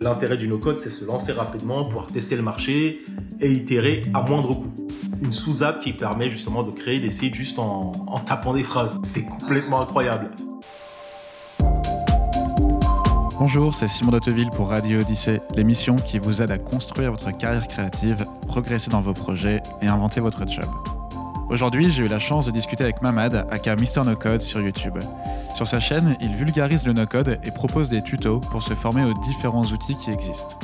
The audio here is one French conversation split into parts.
L'intérêt du no-code, c'est se lancer rapidement, pouvoir tester le marché et itérer à moindre coût. Une sous-app qui permet justement de créer des sites juste en, tapant des phrases. C'est complètement incroyable. Bonjour, c'est Simon Dotteville pour Radio Odyssée, l'émission qui vous aide à construire votre carrière créative, progresser dans vos projets et inventer votre job. Aujourd'hui, j'ai eu la chance de discuter avec Mamad, aka Mister No Code, sur YouTube. Sur sa chaîne, il vulgarise le no-code et propose des tutos pour se former aux différents outils qui existent.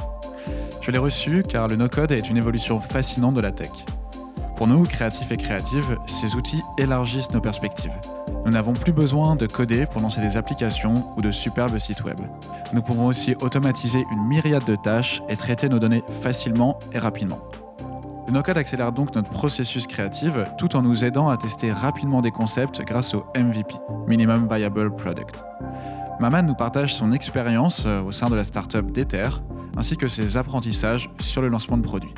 Je l'ai reçu car le no-code est une évolution fascinante de la tech. Pour nous, créatifs et créatives, ces outils élargissent nos perspectives. Nous n'avons plus besoin de coder pour lancer des applications ou de superbes sites web. Nous pouvons aussi automatiser une myriade de tâches et traiter nos données facilement et rapidement. Le no-code accélère donc notre processus créatif tout en nous aidant à tester rapidement des concepts grâce au MVP, Minimum Viable Product. Maman nous partage son expérience euh, au sein de la startup d'Ether, ainsi que ses apprentissages sur le lancement de produits.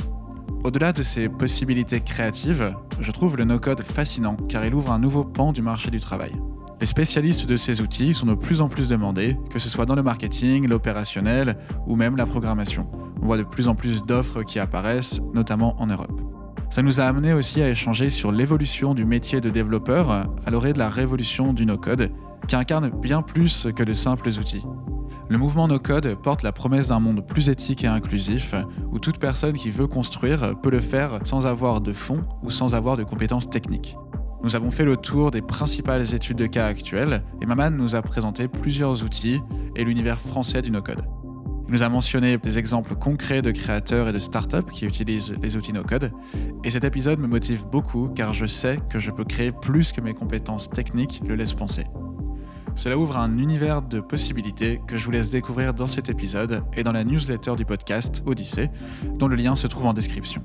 Au-delà de ses possibilités créatives, je trouve le no-code fascinant car il ouvre un nouveau pan du marché du travail. Les spécialistes de ces outils sont de plus en plus demandés, que ce soit dans le marketing, l'opérationnel ou même la programmation. On voit de plus en plus d'offres qui apparaissent, notamment en Europe. Ça nous a amené aussi à échanger sur l'évolution du métier de développeur à l'orée de la révolution du no-code, qui incarne bien plus que de simples outils. Le mouvement no-code porte la promesse d'un monde plus éthique et inclusif, où toute personne qui veut construire peut le faire sans avoir de fonds ou sans avoir de compétences techniques. Nous avons fait le tour des principales études de cas actuelles et Maman nous a présenté plusieurs outils et l'univers français du no-code. Il nous a mentionné des exemples concrets de créateurs et de startups qui utilisent les outils no-code. Et cet épisode me motive beaucoup car je sais que je peux créer plus que mes compétences techniques le laissent penser. Cela ouvre un univers de possibilités que je vous laisse découvrir dans cet épisode et dans la newsletter du podcast Odyssée, dont le lien se trouve en description.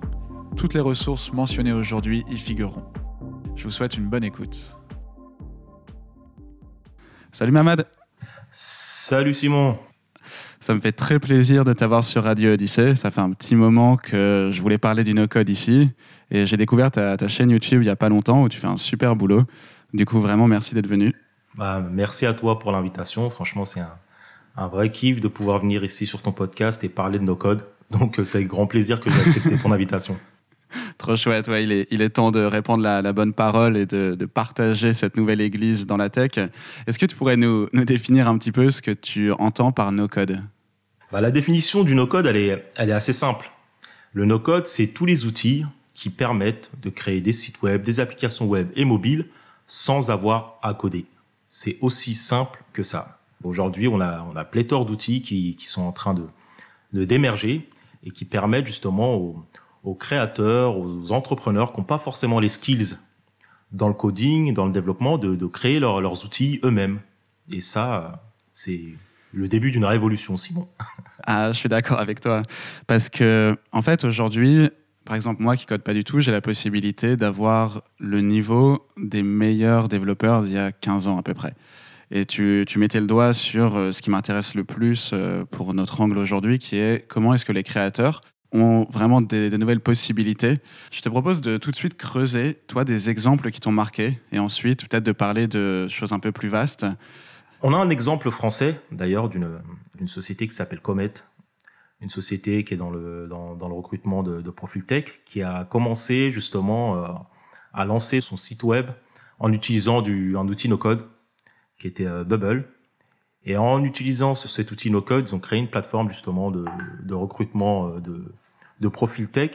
Toutes les ressources mentionnées aujourd'hui y figureront. Je vous souhaite une bonne écoute. Salut Mamad Salut Simon ça me fait très plaisir de t'avoir sur Radio Odyssée. Ça fait un petit moment que je voulais parler du no-code ici. Et j'ai découvert ta, chaîne YouTube il n'y a pas longtemps où tu fais un super boulot. Du coup, vraiment, merci d'être venu. Bah, merci à toi pour l'invitation. Franchement, c'est un, un, vrai kiff de pouvoir venir ici sur ton podcast et parler de no-code. Donc, c'est avec grand plaisir que j'ai accepté ton invitation. Trop chouette, ouais, il, est, il est temps de répandre la, bonne parole et de, partager cette nouvelle église dans la tech. Est-ce que tu pourrais nous, définir un petit peu ce que tu entends par no-code? Bah, La définition du no-code, elle est, assez simple. Le no-code, c'est tous les outils qui permettent de créer des sites web, des applications web et mobiles sans avoir à coder. C'est aussi simple que ça. Aujourd'hui, on a, pléthore d'outils qui, qui sont en train de d'émerger et qui permettent justement aux, aux créateurs, aux entrepreneurs qui n'ont pas forcément les skills dans le coding, dans le développement, de, créer leurs outils eux-mêmes. Et ça, c'est le début d'une révolution, Simon. ah, je suis d'accord avec toi. Parce que, en fait, aujourd'hui, par exemple, moi qui code pas du tout, j'ai la possibilité d'avoir le niveau des meilleurs développeurs d'il y a 15 ans à peu près. Et tu, tu mettais le doigt sur euh, ce qui m'intéresse le plus euh, pour notre angle aujourd'hui, qui est comment est-ce que les créateurs ont vraiment des, nouvelles possibilités. Je te propose de tout de suite creuser, toi, des exemples qui t'ont marqué, et ensuite peut-être de parler de choses un peu plus vastes. On a un exemple français, d'ailleurs, d'une société qui s'appelle Comet, une société qui est dans le, dans, le recrutement de, de profil tech, qui a commencé justement euh, à lancer son site web en utilisant du, un outil no-code, qui était euh, Bubble. Et en utilisant cet outil no-code, ils ont créé une plateforme justement de, de recrutement euh, de, de profil tech.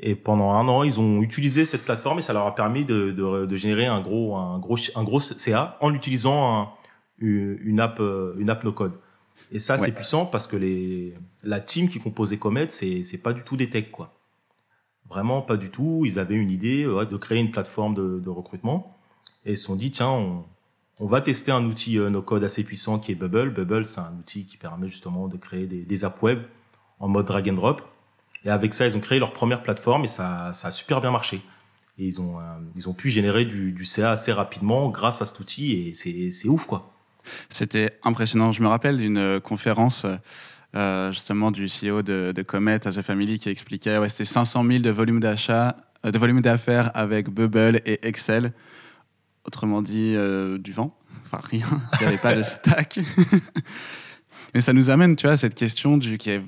Et pendant un an, ils ont utilisé cette plateforme et ça leur a permis de, de, générer un gros, un gros, un gros CA en utilisant une app, euh, une app no code. Et ça, c'est puissant parce que les, la team qui composait Comet, c'est, c'est pas du tout des techs, quoi. Vraiment pas du tout. Ils avaient une idée de créer une plateforme de, de recrutement et ils se sont dit, tiens, on, on va tester un outil euh, no code assez puissant qui est Bubble. Bubble, c'est un outil qui permet justement de créer des, des apps web en mode drag and drop. Et avec ça, ils ont créé leur première plateforme et ça, ça a super bien marché. Et ils ont, euh, ils ont pu générer du, du, CA assez rapidement grâce à cet outil et c'est ouf, quoi. C'était impressionnant. Je me rappelle d'une euh, conférence euh, justement du CEO de, de, Comet as a Family qui expliquait ouais, c'était 500 000 de volume d'achat, de volume d'affaires avec Bubble et Excel. Autrement dit, du vent. Enfin, rien. Il n'y avait pas de stack. Mais ça nous amène, tu vois, à cette question du, qui est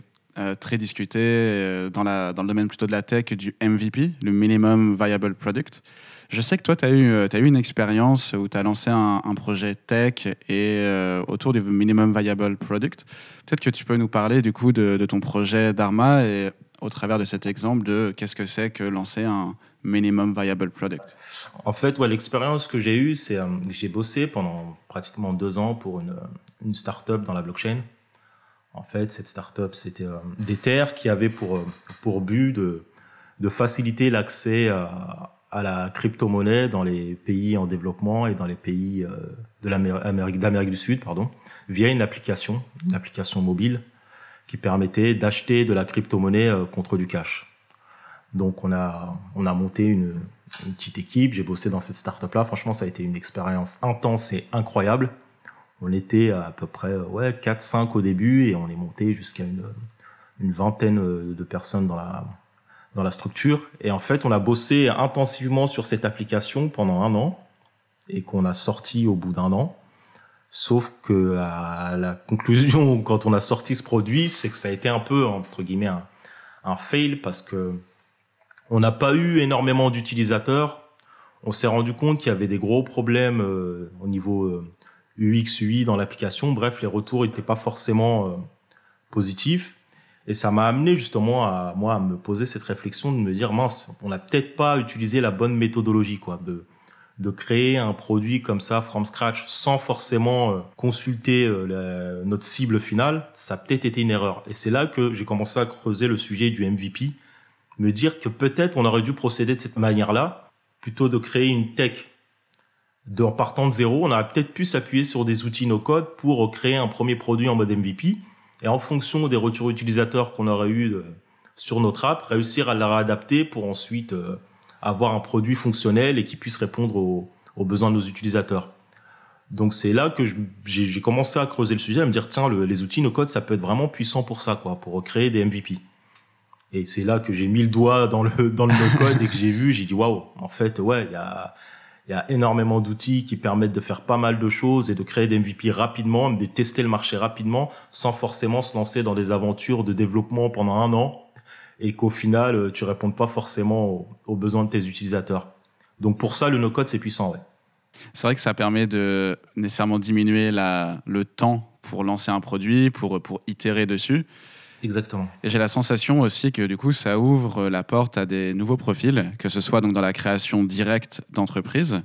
très discutée dans, la, dans le domaine plutôt de la tech du MVP, le Minimum Viable Product. Je sais que toi, tu as, eu, as eu une expérience où tu as lancé un, projet tech et euh, autour du Minimum Viable Product. Peut-être que tu peux nous parler du coup de, ton projet Dharma et au travers de cet exemple de qu'est-ce que c'est que lancer un Minimum Viable Product. En fait, l'expérience que j'ai eue, c'est que euh, j'ai bossé pendant pratiquement deux ans pour une, une start-up dans la blockchain. En fait, cette start-up, c'était euh, des terres qui avaient pour, pour but de, de faciliter l'accès à à la crypto-monnaie dans les pays en développement et dans les pays euh, d'Amérique du Sud, pardon, via une application, une application mobile qui permettait d'acheter de la crypto-monnaie euh, contre du cash. Donc on a on a monté une, une petite équipe, j'ai bossé dans cette startup là, franchement ça a été une expérience intense et incroyable. On était à, peu près ouais 4 5 au début et on est monté jusqu'à une une vingtaine de personnes dans la dans la structure. Et en fait, on a bossé intensivement sur cette application pendant un an et qu'on a sorti au bout d'un an. Sauf que à la conclusion, quand on a sorti ce produit, c'est que ça a été un peu entre guillemets un, fail parce que on n'a pas eu énormément d'utilisateurs. On s'est rendu compte qu'il y avait des gros problèmes euh, au niveau UX, UI dans l'application. Bref, les retours n'étaient pas forcément euh, positifs. Et ça m'a amené justement à moi à me poser cette réflexion de me dire mince, on n'a peut-être pas utilisé la bonne méthodologie quoi de de créer un produit comme ça from scratch sans forcément euh, consulter euh, notre cible finale, ça a peut-être été une erreur. Et c'est là que j'ai commencé à creuser le sujet du MVP, me dire que peut-être on aurait dû procéder de cette manière-là plutôt de créer une tech en partant de zéro, on aurait peut-être pu s'appuyer sur des outils no-code pour créer un premier produit en mode MVP et en fonction des retours utilisateurs qu'on aurait eu euh, sur notre app, réussir à la réadapter pour ensuite euh, avoir un produit fonctionnel et qui puisse répondre aux, besoins de nos utilisateurs. Donc c'est là que j'ai commencé à creuser le sujet, à me dire tiens les outils no code ça peut être vraiment puissant pour ça quoi, pour créer des MVP. Et c'est là que j'ai mis le doigt dans le dans le no code et que j'ai vu, j'ai dit waouh, en fait ouais, il y a il y a énormément d'outils qui permettent de faire pas mal de choses et de créer des MVP rapidement, de tester le marché rapidement, sans forcément se lancer dans des aventures de développement pendant un an et qu'au final, euh, tu répondes pas forcément aux, besoins de tes utilisateurs. Donc pour ça, le no-code, c'est puissant. C'est vrai que ça permet de nécessairement diminuer la, le temps pour lancer un produit, pour, pour itérer dessus. Exactement. Et j'ai la sensation aussi que du coup, ça ouvre la porte à des nouveaux profils, que ce soit donc dans la création directe d'entreprises,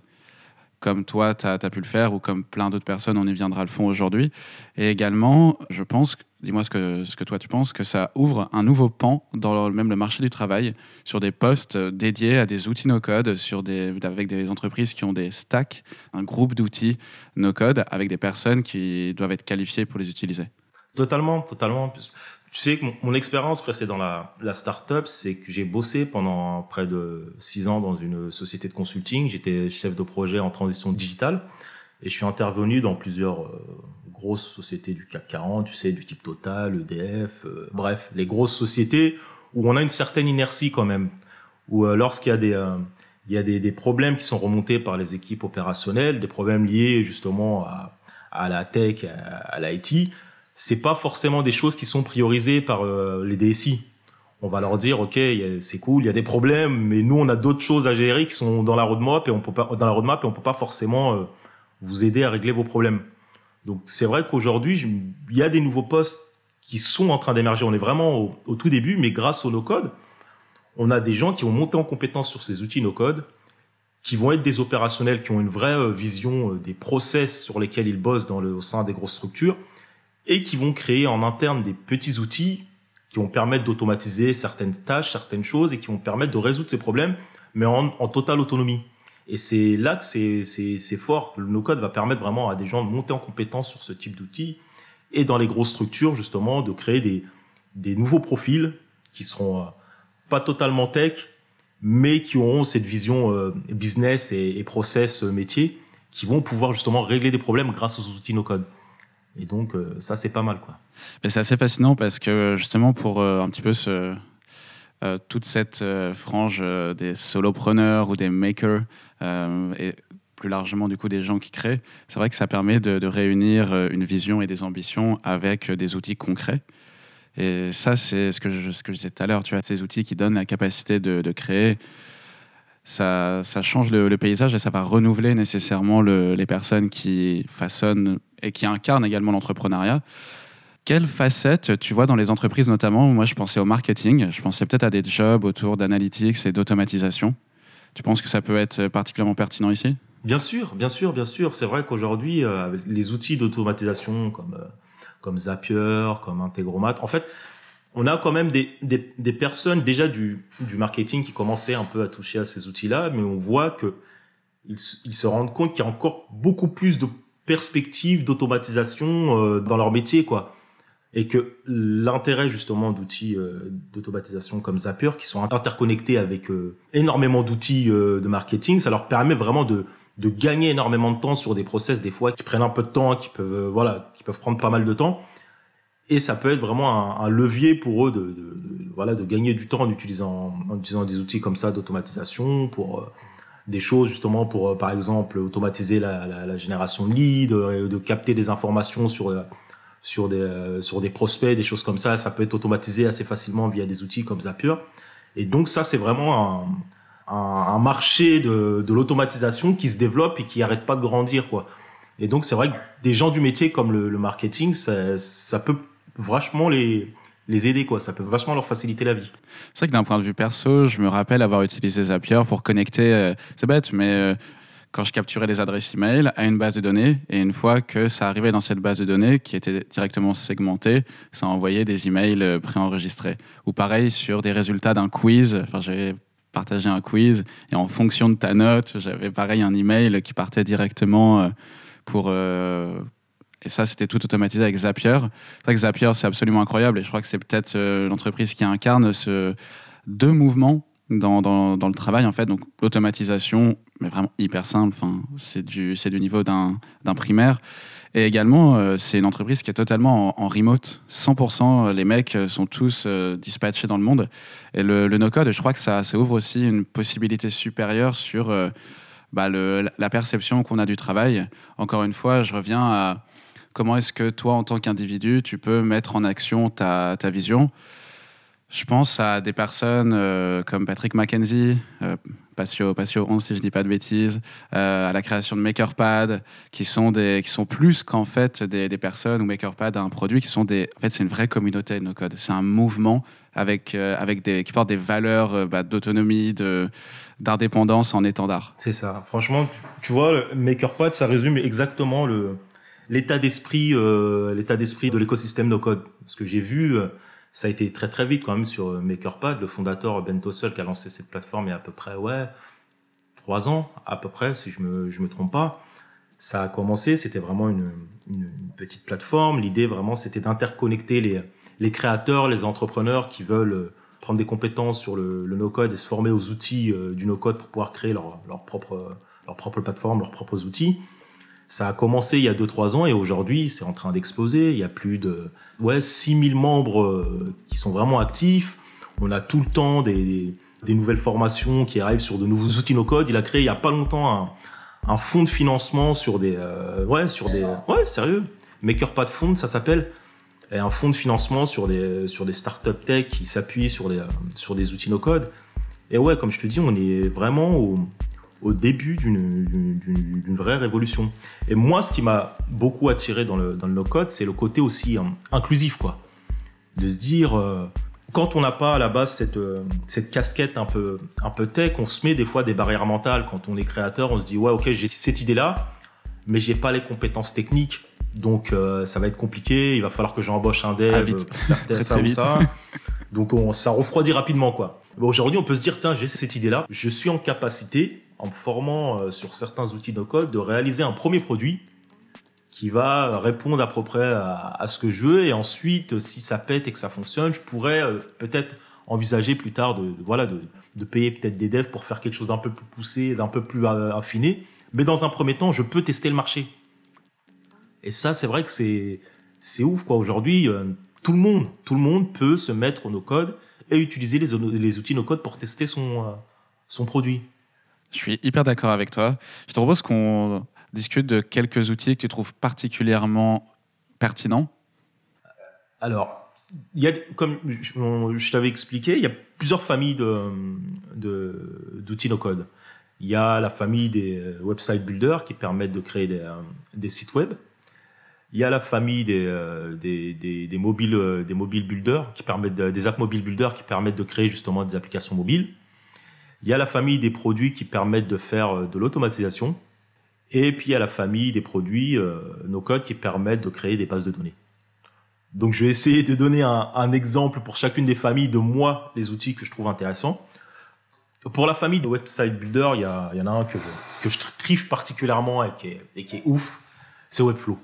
comme toi, tu as, pu le faire, ou comme plein d'autres personnes, on y viendra le fond aujourd'hui. Et également, je pense, dis-moi ce que, ce que toi tu penses, que ça ouvre un nouveau pan dans le, même le marché du travail, sur des postes dédiés à des outils no-code, des, avec des entreprises qui ont des stacks, un groupe d'outils no-code, avec des personnes qui doivent être qualifiées pour les utiliser. Totalement, totalement. Tu sais que mon, expérience précédant la, la start-up, c'est que j'ai bossé pendant près de six ans dans une société de consulting. J'étais chef de projet en transition digitale et je suis intervenu dans plusieurs euh, grosses sociétés du CAC 40, tu sais, du type Total, EDF, euh, bref, les grosses sociétés où on a une certaine inertie quand même, où euh, lorsqu'il y a des il y a des, des, problèmes qui sont remontés par les équipes opérationnelles, des problèmes liés justement à, à la tech, à, à l'IT, c'est pas forcément des choses qui sont priorisées par euh, les DSI. On va leur dire, ok, c'est cool, il y a des problèmes, mais nous on a d'autres choses à gérer qui sont dans la roadmap et on peut pas dans la roadmap et on peut pas forcément euh, vous aider à régler vos problèmes. Donc c'est vrai qu'aujourd'hui il y a des nouveaux postes qui sont en train d'émerger. On est vraiment au, tout début, mais grâce au no-code, on a des gens qui vont monter en compétence sur ces outils no-code, qui vont être des opérationnels, qui ont une vraie euh, vision des process sur lesquels ils bossent dans le, au sein des grosses structures et qui vont créer en interne des petits outils qui vont permettre d'automatiser certaines tâches, certaines choses et qui vont permettre de résoudre ces problèmes, mais en, en totale autonomie. Et c'est là que c'est fort. Le no-code va permettre vraiment à des gens de monter en compétence sur ce type d'outils et dans les grosses structures, justement, de créer des, des nouveaux profils qui seront euh, pas totalement tech, mais qui auront cette vision euh, business et, et process euh, métier qui vont pouvoir justement régler des problèmes grâce aux outils no-code. Et donc, euh, ça, c'est pas mal. quoi. C'est assez fascinant parce que justement, pour euh, un petit peu euh, toute cette frange des solopreneurs ou des makers, et plus largement du coup des gens qui créent, c'est vrai que ça permet de, réunir une vision et des ambitions avec des outils concrets. Et ça, c'est ce que je, ce que je disais tout à l'heure, tu vois, ces outils qui donnent la capacité de, créer, ça, ça change le, paysage et ça va renouveler nécessairement les personnes qui façonnent et qui incarnent également l'entrepreneuriat. Quelle facette tu vois dans les entreprises notamment Moi, je pensais au marketing, je pensais peut-être à des jobs autour d'analytics et d'automatisation. Tu penses que ça peut être particulièrement pertinent ici? Bien sûr, bien sûr, bien sûr. C'est vrai qu'aujourd'hui, euh, les outils d'automatisation comme euh, comme Zapier, comme Integromat. En fait, on a quand même des, des, des, personnes déjà du, du marketing qui commençaient un peu à toucher à ces outils-là, mais on voit que ils, ils se rendent compte qu'il y a encore beaucoup plus de perspectives d'automatisation euh, dans leur métier, quoi. Et que l'intérêt justement d'outils euh, d'automatisation comme Zapier, qui sont interconnectés avec euh, énormément d'outils de marketing, ça leur permet vraiment de de gagner énormément de temps sur des process des fois qui prennent un peu de temps, qui peuvent voilà, qui peuvent prendre pas mal de temps. Et ça peut être vraiment un, un levier pour eux de, de, de, voilà de gagner du temps en utilisant en utilisant des outils comme ça d'automatisation pour des choses justement pour euh, par exemple automatiser la, la, génération de leads, de capter des informations sur sur des sur des prospects, des choses comme ça. Ça peut être automatisé assez facilement via des outils comme Zapier. Et donc ça c'est vraiment un marché de, de l'automatisation qui se développe et qui arrête pas de grandir, quoi. Et donc, c'est vrai que des gens du métier comme le, le marketing, ça, ça, peut vachement les, les aider, quoi. Ça peut vachement leur faciliter la vie. C'est vrai que d'un point de vue perso, je me rappelle avoir utilisé Zapier pour connecter, euh, c'est bête, mais euh, quand je capturais des adresses email à une base de données, et une fois que ça arrivait dans cette base de données qui était directement segmentée, ça envoyait des emails euh, préenregistrés. Ou pareil sur des résultats d'un quiz. Enfin, j'avais partager un quiz et en fonction de ta note, j'avais pareil un email qui partait directement pour et ça c'était tout automatisé avec Zapier. C'est vrai que Zapier c'est absolument incroyable et je crois que c'est peut-être euh, l'entreprise qui incarne ce deux mouvements dans, dans, dans, le travail en fait donc l'automatisation mais vraiment hyper simple enfin c'est du du niveau d'un primaire et également, euh, c'est une entreprise qui est totalement en, remote. 100%, euh, les mecs euh, sont tous dispatchés dans le monde. Et le, no-code, je crois que ça, ouvre aussi une possibilité supérieure sur bah, la perception qu'on a du travail. Encore une fois, je reviens à comment est-ce que toi, en tant qu'individu, tu peux mettre en action ta, vision? Je pense à des personnes comme Patrick Mackenzie, Patio, Patio 11 si je dis pas de bêtises, euh, à la création de MakerPad, qui sont des, qui sont plus qu'en fait des, personnes ou MakerPad un produit, qui sont des, en fait c'est une vraie communauté no code. C'est un mouvement avec euh, avec des, qui porte des valeurs euh, bah, d'autonomie, de d'indépendance en étendard. C'est ça. Franchement, tu, vois, MakerPad, ça résume exactement le l'état d'esprit, l'état d'esprit de l'écosystème no code. Ce que j'ai vu ça a été très très vite quand même sur MakerPad. Le fondateur Ben Tossell qui a lancé cette plateforme il y a à peu près ouais trois ans à peu près si je me je me trompe pas. Ça a commencé, c'était vraiment une, une, petite plateforme. L'idée vraiment c'était d'interconnecter les les créateurs, les entrepreneurs qui veulent prendre des compétences sur le, le no-code et se former aux outils euh, du no-code pour pouvoir créer leur, leur propre leur propre plateforme, leurs propres outils. Ça a commencé il y a 2-3 ans et aujourd'hui, c'est en train d'exploser. Il y a plus de ouais, 6000 membres euh, qui sont vraiment actifs. On a tout le temps des, des, nouvelles formations qui arrivent sur de nouveaux outils no code. Il a créé il y a pas longtemps un, un fonds de financement sur des euh, ouais, sur des ouais, sérieux. MakerPad Fund, ça s'appelle et un fonds de financement sur des sur des startups tech qui s'appuient sur des sur des outils no code. Et ouais, comme je te dis, on est vraiment au, au début d'une vraie révolution. Et moi, ce qui m'a beaucoup attiré dans le, dans le no-code, c'est le côté aussi hein, inclusif, quoi. De se dire, euh, quand on n'a pas à la base cette, euh, cette casquette un peu, un peu tech, on se met des fois des barrières mentales. Quand on est créateur, on se dit, ouais, ok, j'ai cette idée-là, mais j'ai pas les compétences techniques. Donc, euh, ça va être compliqué. Il va falloir que j'embauche un dev, ah, faire ça ou ça. Donc, on, ça refroidit rapidement, quoi. Aujourd'hui, on peut se dire, tiens, j'ai cette idée-là. Je suis en capacité en me formant euh, sur certains outils de code, de réaliser un premier produit qui va répondre à peu près à, ce que je veux. Et ensuite, si ça pète et que ça fonctionne, je pourrais euh, peut-être envisager plus tard de, voilà de, de payer peut-être des devs pour faire quelque chose d'un peu plus poussé, d'un peu plus euh, affiné. Mais dans un premier temps, je peux tester le marché. Et ça, c'est vrai que c'est c'est ouf quoi. Aujourd'hui, tout le monde, tout le monde peut se mettre au no code et utiliser les, les outils no code pour tester son son produit. Je suis hyper d'accord avec toi. Je te propose qu'on discute de quelques outils que tu trouves particulièrement pertinents. Alors, comme je, t'avais expliqué, il y a plusieurs familles d'outils de, no-code. Il y a la famille des euh, website builders qui permettent de créer des, euh, des sites web. Il y a la famille des, euh, des, mobiles, des mobile builders qui permettent des apps mobile builders qui permettent de créer justement des applications mobiles. Il y a la famille des produits qui permettent de faire de l'automatisation. Et puis il y a la famille des produits no code qui permettent de créer des bases de données. Donc je vais essayer de donner un, exemple pour chacune des familles de moi, les outils que je trouve intéressants. Pour la famille de website builder, il y, en a un que, je kiffe particulièrement et qui est, ouf, c'est Webflow.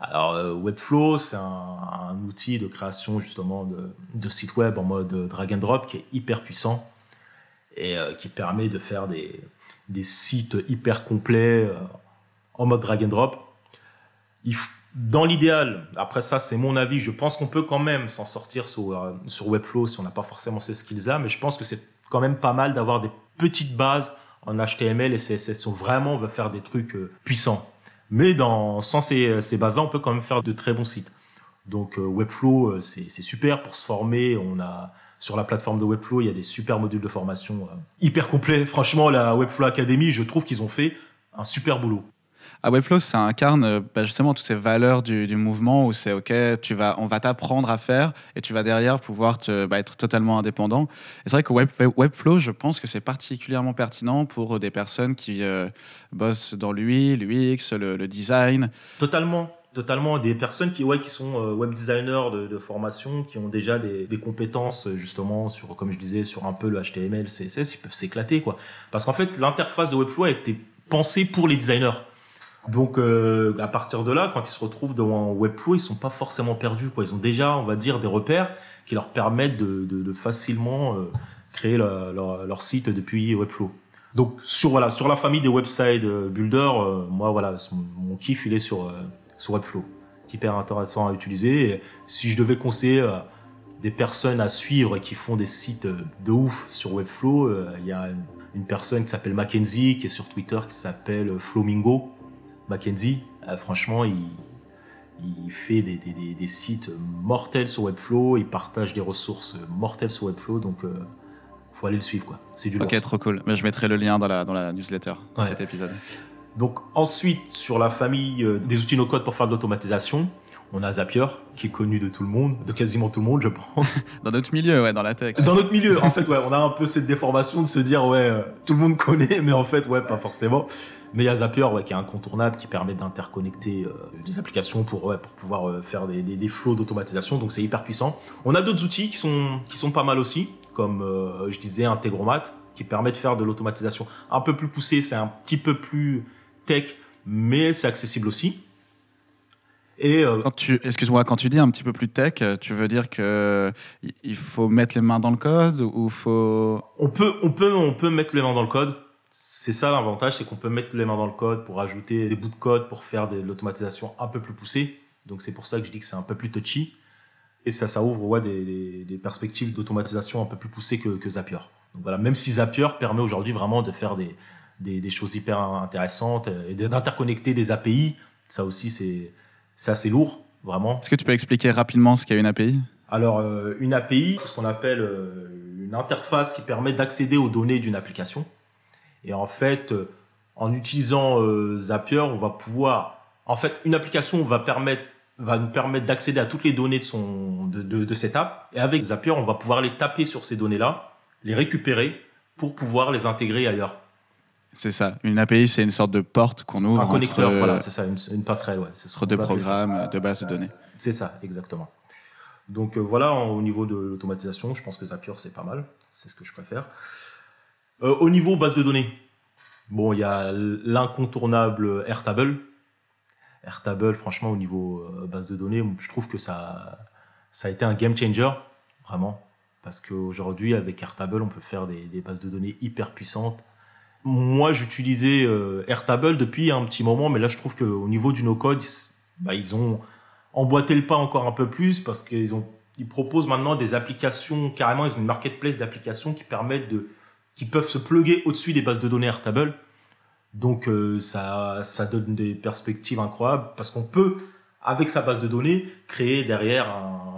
Alors euh, Webflow, c'est un, outil de création justement de sites web en mode drag and drop qui est hyper puissant et euh, qui permet de faire des, sites hyper complets euh, en mode drag and drop. Dans l'idéal, après ça c'est mon avis, je pense qu'on peut quand même s'en sortir sur, euh, sur Webflow si on n'a pas forcément ces skills-là, mais je pense que c'est quand même pas mal d'avoir des petites bases en HTML et CSS si vraiment on veut faire des trucs puissants. Mais sans ces, bases-là, on peut quand même faire de très bons sites. Donc Webflow, c'est super pour se former. On a sur la plateforme de Webflow, il y a des super modules de formation hyper complets. Franchement, la Webflow Academy, je trouve qu'ils ont fait un super boulot à Webflow, ça incarne euh, bah, justement toutes ces valeurs du, mouvement où c'est OK, tu vas, on va t'apprendre à faire et tu vas derrière pouvoir te, bah, être totalement indépendant. Et c'est vrai que Webflow, je pense que c'est particulièrement pertinent pour des personnes qui euh, bossent dans l'UI, l'UX, le, design. Totalement. Totalement, des personnes qui, ouais, qui sont euh, web designers de, formation, qui ont déjà des, compétences justement sur, comme je disais, sur un peu le HTML, CSS, ils peuvent s'éclater quoi. Parce qu'en fait, l'interface de Webflow a été pensée pour les designers. Donc euh, à partir de là, quand ils se retrouvent devant Webflow, ils sont pas forcément perdus. Quoi. Ils ont déjà, on va dire, des repères qui leur permettent de, facilement euh, créer leur, site depuis Webflow. Donc sur voilà, sur la famille des website euh, builders, euh, moi voilà, mon kiff il est sur sur Webflow, hyper intéressant à utiliser. Et si je devais conseiller des personnes à suivre qui font des sites de ouf sur Webflow, il y a une, une personne qui s'appelle Mackenzie qui est sur Twitter qui s'appelle Flamingo Mackenzie, euh, franchement, il, il fait des, des, des, sites mortels sur Webflow, il partage des ressources mortelles sur Webflow, donc euh, faut aller le suivre quoi. C'est du Ok, trop cool. Mais je mettrai le lien dans la, dans la newsletter de cet épisode. Donc ensuite, sur la famille euh, des outils no-code pour faire de l'automatisation, on a Zapier, qui est connu de tout le monde, de quasiment tout le monde, je pense. dans notre milieu, ouais, dans la tech. Dans notre milieu, en fait, ouais, on a un peu cette déformation de se dire, ouais, euh, tout le monde connaît, mais en fait, ouais, pas forcément. Mais il y a Zapier, ouais, qui est incontournable, qui permet d'interconnecter euh, des applications pour, ouais, pour pouvoir euh, faire des, des, des flows d'automatisation, donc c'est hyper puissant. On a d'autres outils qui sont, qui sont pas mal aussi, comme je disais, Integromat, qui permet de faire de l'automatisation un peu plus poussée, c'est un petit peu plus tech, mais c'est accessible aussi. Et euh, quand tu, excuse-moi, quand tu dis un petit peu plus tech, tu veux dire que il faut mettre les mains dans le code ou faut On peut, on peut, on peut mettre les mains dans le code. C'est ça l'avantage, c'est qu'on peut mettre les mains dans le code pour ajouter des bouts de code pour faire de l'automatisation un peu plus poussée. Donc c'est pour ça que je dis que c'est un peu plus touchy. Et ça, ça ouvre ouais, des, des, des perspectives d'automatisation un peu plus poussées que, que Zapier. Donc voilà, même si Zapier permet aujourd'hui vraiment de faire des, des, des choses hyper intéressantes et d'interconnecter des API, ça aussi c'est assez lourd, vraiment. Est-ce que tu peux expliquer rapidement ce qu'est une API Alors, euh, une API, c'est ce qu'on appelle euh, une interface qui permet d'accéder aux données d'une application. Et en fait, euh, en utilisant Zapier, on va pouvoir... En fait, une application va permettre va nous permettre d'accéder à toutes les données de, son, de, de, de cette app. Et avec Zapier, on va pouvoir les taper sur ces données-là, les récupérer pour pouvoir les intégrer ailleurs. C'est ça. Une API, c'est une sorte de porte qu'on ouvre. Un connecteur, voilà, c'est ça, une, passerelle, ouais. Entre deux programmes, de base de données. C'est ça, exactement. Donc euh, voilà, au niveau de l'automatisation, je pense que Zapier, c'est pas mal. C'est ce que je préfère. Euh, au niveau base de données, bon, il y a l'incontournable Airtable. Airtable, franchement, au niveau euh, base de données, je trouve que ça, ça a été un game changer, vraiment. Parce qu'aujourd'hui, avec Airtable, on peut faire des, des bases de données hyper puissantes moi, j'utilisais euh, Airtable depuis un petit moment, mais là, je trouve qu'au niveau du no-code, bah, ils ont emboîté le pas encore un peu plus parce qu'ils ont ils proposent maintenant des applications carrément ils ont une marketplace d'applications qui permettent de qui peuvent se plugger au-dessus des bases de données Airtable. Donc euh, ça, ça donne des perspectives incroyables parce qu'on peut, avec sa base de données, créer derrière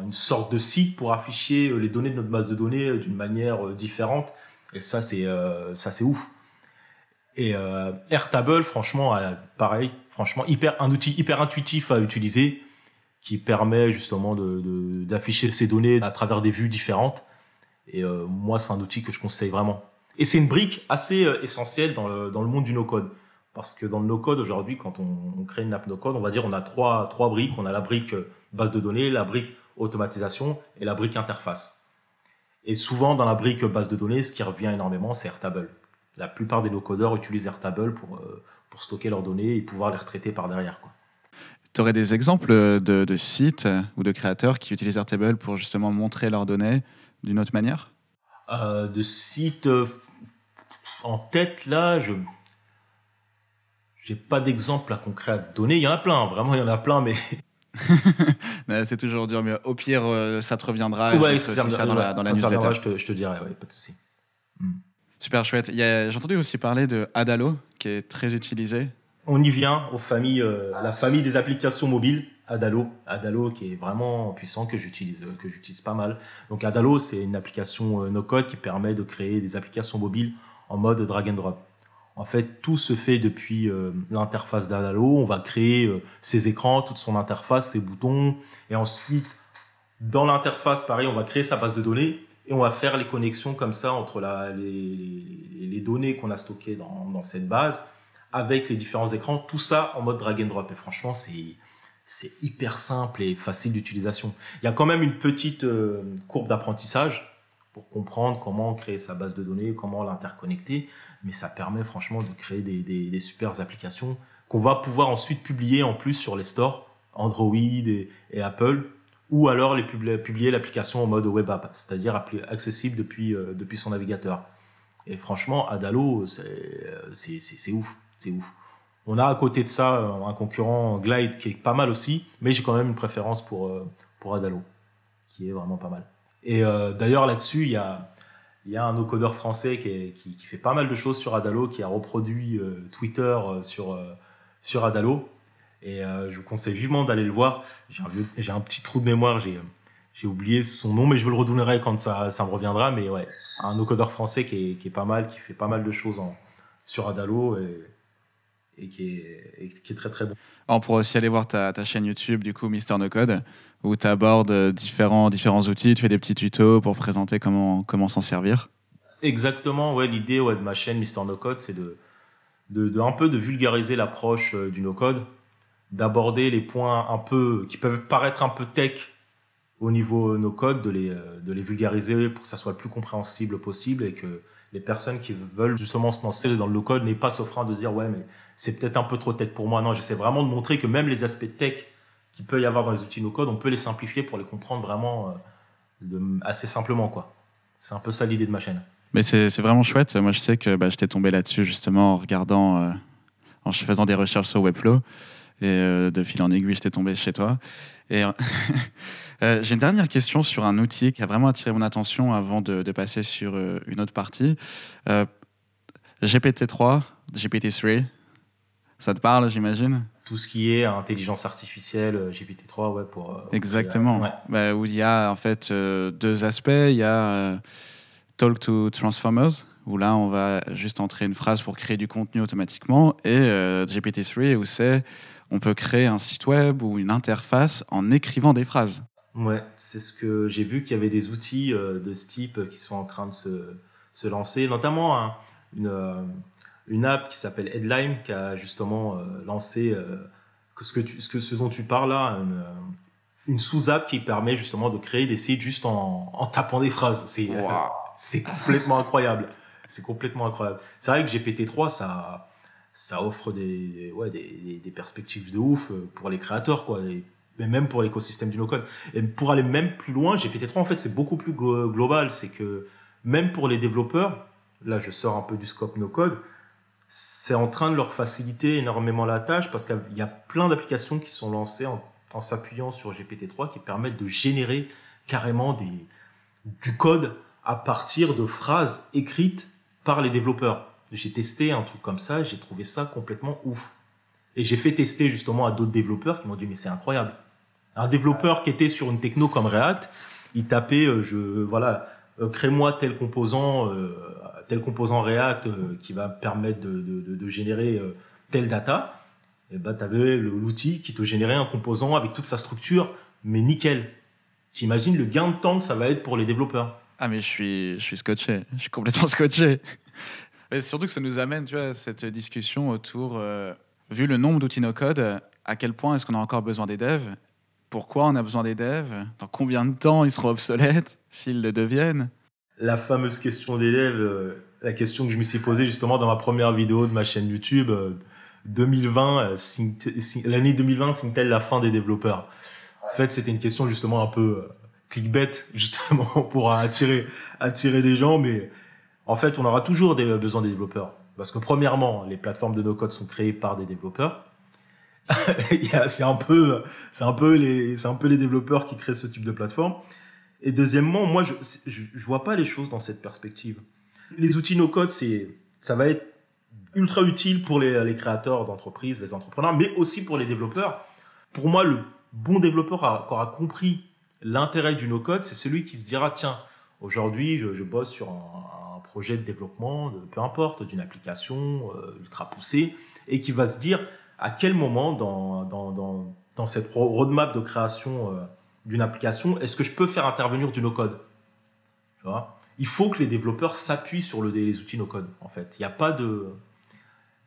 une sorte de site pour afficher euh, les données de notre base de données d'une manière différente. Et ça, c'est ça, c'est ouf. Et Airtable, franchement, pareil, franchement, hyper un outil hyper intuitif à utiliser qui permet justement d'afficher ces données à travers des vues différentes. Et moi, c'est un outil que je conseille vraiment. Et c'est une brique assez euh, essentielle dans le, dans le monde du no-code. Parce que dans le no-code, aujourd'hui, quand on, crée une app no-code, on va dire on a trois, trois briques. On a la brique euh, base de données, la brique automatisation et la brique interface. Et souvent, dans la brique base de données, ce qui revient énormément, c'est Airtable. La plupart des no-codeurs utilisent Airtable pour, euh, pour stocker leurs données et pouvoir les retraiter par derrière. Tu aurais des exemples de, de, sites ou de créateurs qui utilisent Airtable pour justement montrer leurs données d'une autre manière? Euh, de sites euh, en tête là, je j'ai pas d'exemple concret à donner. Il y en a plein, vraiment, il y en a plein, mais. c'est toujours dur, mais au pire, ça te reviendra. Ouais, ça, dans, la, dans la newsletter. Je te, je te dirai, pas de souci. Hmm. Super chouette. J'ai entendu aussi parler de Adalo, qui est très utilisé. On y vient aux familles, à la famille des applications mobiles. Adalo, Adalo qui est vraiment puissant que j'utilise que j'utilise pas mal. Donc Adalo c'est une application euh, no code qui permet de créer des applications mobiles en mode drag and drop. En fait, tout se fait depuis euh, l'interface d'Adalo. On va créer euh, ses écrans, toute son interface, ses boutons, et ensuite dans l'interface, pareil, on va créer sa base de données et on va faire les connexions comme ça entre les, données qu'on a stockées dans, cette base avec les différents écrans. Tout ça en mode drag and drop. Et franchement, c'est hyper simple et facile d'utilisation. Il y a quand même une petite euh, courbe d'apprentissage pour comprendre comment créer sa base de données, comment l'interconnecter, mais ça permet franchement de créer des super applications qu'on va pouvoir ensuite publier en plus sur les stores Android et, Apple, ou alors les publier, l'application en mode web app, c'est-à-dire accessible depuis, euh, depuis son navigateur. Et franchement, Adalo, c'est ouf, c'est ouf. On a à côté de ça euh, un concurrent Glide qui est pas mal aussi, mais j'ai quand même une préférence pour, euh, pour Adalo, qui est vraiment pas mal. Et euh, d'ailleurs là-dessus, il y a, y a un no-codeur français qui, qui, fait pas mal de choses sur Adalo, qui a reproduit Twitter sur, sur Adalo. Et je vous conseille vivement d'aller le voir. J'ai un, un, petit trou de mémoire, j'ai oublié son nom, mais je vous le redonnerai quand ça, ça me reviendra. Mais ouais, un no-codeur français qui est, qui est, pas mal, qui fait pas mal de choses en, sur Adalo. Et, et qui est, qui est, très très bon. On pourrait aussi aller voir ta, ta chaîne YouTube, du coup, Mister No Code, où tu abordes différents, différents outils, tu fais des petits tutos pour présenter comment, comment s'en servir. Exactement, ouais, l'idée ouais, de ma chaîne Mister No Code, c'est de, de, de, un peu de vulgariser l'approche euh, du no code, d'aborder les points un peu qui peuvent paraître un peu tech au niveau no code, de les, euh, de les vulgariser pour que ça soit le plus compréhensible possible et que les personnes qui veulent justement se lancer dans le no code n'aient pas ce frein de dire ouais mais c'est peut-être un peu trop tech pour moi. Non, j'essaie vraiment de montrer que même les aspects tech qu'il peut y avoir dans les outils no-code, on peut les simplifier pour les comprendre vraiment euh, assez simplement. quoi. C'est un peu ça l'idée de ma chaîne. Mais c'est vraiment chouette. Moi, je sais que bah, j'étais tombé là-dessus justement en regardant, euh, en faisant des recherches sur Webflow. Et euh, de fil en aiguille, j'étais tombé chez toi. Et j'ai une dernière question sur un outil qui a vraiment attiré mon attention avant de, de passer sur une autre partie. GPT-3, GPT-3, ça te parle, j'imagine? Tout ce qui est intelligence artificielle, euh, GPT-3, ouais, pour. Euh, Exactement. Bah, où il y a en fait euh, deux aspects. Il y a Talk to Transformers, où là, on va juste entrer une phrase pour créer du contenu automatiquement, et GPT-3, où c'est on peut créer un site web ou une interface en écrivant des phrases. Ouais, c'est ce que j'ai vu qu'il y avait des outils de ce type qui sont en train de se, se lancer, notamment une une app qui s'appelle Headline qui a justement euh, lancé euh, ce, que tu, ce, que, ce dont tu parles là, une, euh, une sous-app qui permet justement de créer des sites juste en, en tapant des phrases. C'est c'est complètement incroyable. C'est complètement incroyable. C'est vrai que GPT-3, ça, ça offre des, ouais, des, des, perspectives de ouf pour les créateurs, quoi. Et, mais même pour l'écosystème du no-code. Et pour aller même plus loin, GPT-3, en fait, c'est beaucoup plus global. C'est que même pour les développeurs, là, je sors un peu du scope no-code, c'est en train de leur faciliter énormément la tâche parce qu'il y a plein d'applications qui sont lancées en, s'appuyant sur GPT-3 qui permettent de générer carrément des, du code à partir de phrases écrites par les développeurs. J'ai testé un truc comme ça, j'ai trouvé ça complètement ouf. Et j'ai fait tester justement à d'autres développeurs qui m'ont dit mais c'est incroyable. Un développeur qui était sur une techno comme React, il tapait euh, je voilà euh, crée-moi tel composant euh, tel composant React qui va permettre de, de, de générer telle data. Et ben tu avais l'outil qui te générait un composant avec toute sa structure mais nickel. J'imagine le gain de temps que ça va être pour les développeurs. Ah mais je suis je suis scotché, je suis complètement scotché. Mais surtout que ça nous amène, tu vois, cette discussion autour vu le nombre d'outils no-code, à quel point est-ce qu'on a encore besoin des devs? Pourquoi on a besoin des devs? Dans combien de temps ils seront obsolètes s'ils le deviennent? La fameuse question des devs, euh, la question que je me suis posée justement dans ma première vidéo de ma chaîne YouTube, 2020, euh, euh, l'année 2020 signe-t-elle la fin des développeurs? En fait, c'était une question justement un peu clickbait, justement pour attirer, attirer des gens, mais en fait, on aura toujours des, besoin des développeurs. Parce que premièrement, les plateformes de no-code sont créées par des développeurs. c'est un peu, les, développeurs qui créent ce type de plateforme. Et deuxièmement, moi, je, je, vois pas les choses dans cette perspective. Les outils no-code, c'est, ça va être ultra utile pour les, créateurs d'entreprises, les entrepreneurs, mais aussi pour les développeurs. Pour moi, le bon développeur qui aura compris l'intérêt du no-code, c'est celui qui se dira, tiens, aujourd'hui, je, je bosse sur un, projet de développement, peu importe, d'une application euh, ultra poussée, et qui va se dire à quel moment dans, dans, dans, dans cette roadmap de création euh, d'une application, est-ce que je peux faire intervenir du no-code? Il faut que les développeurs s'appuient sur le, les outils no-code, en fait. Il n'y a pas de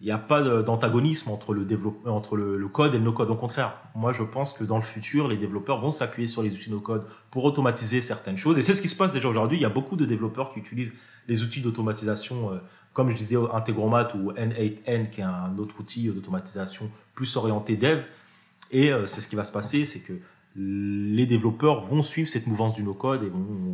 il n'y a pas d'antagonisme entre le développement, entre le, code et le no-code. Au contraire, moi je pense que dans le futur, les développeurs vont s'appuyer sur les outils no-code pour automatiser certaines choses. Et c'est ce qui se passe déjà aujourd'hui. Il y a beaucoup de développeurs qui utilisent les outils d'automatisation, euh, comme je disais, Integromat ou N8N, qui est un autre outil d'automatisation plus orienté dev. Et euh, c'est ce qui va se passer, c'est que les développeurs vont suivre cette mouvance du no-code et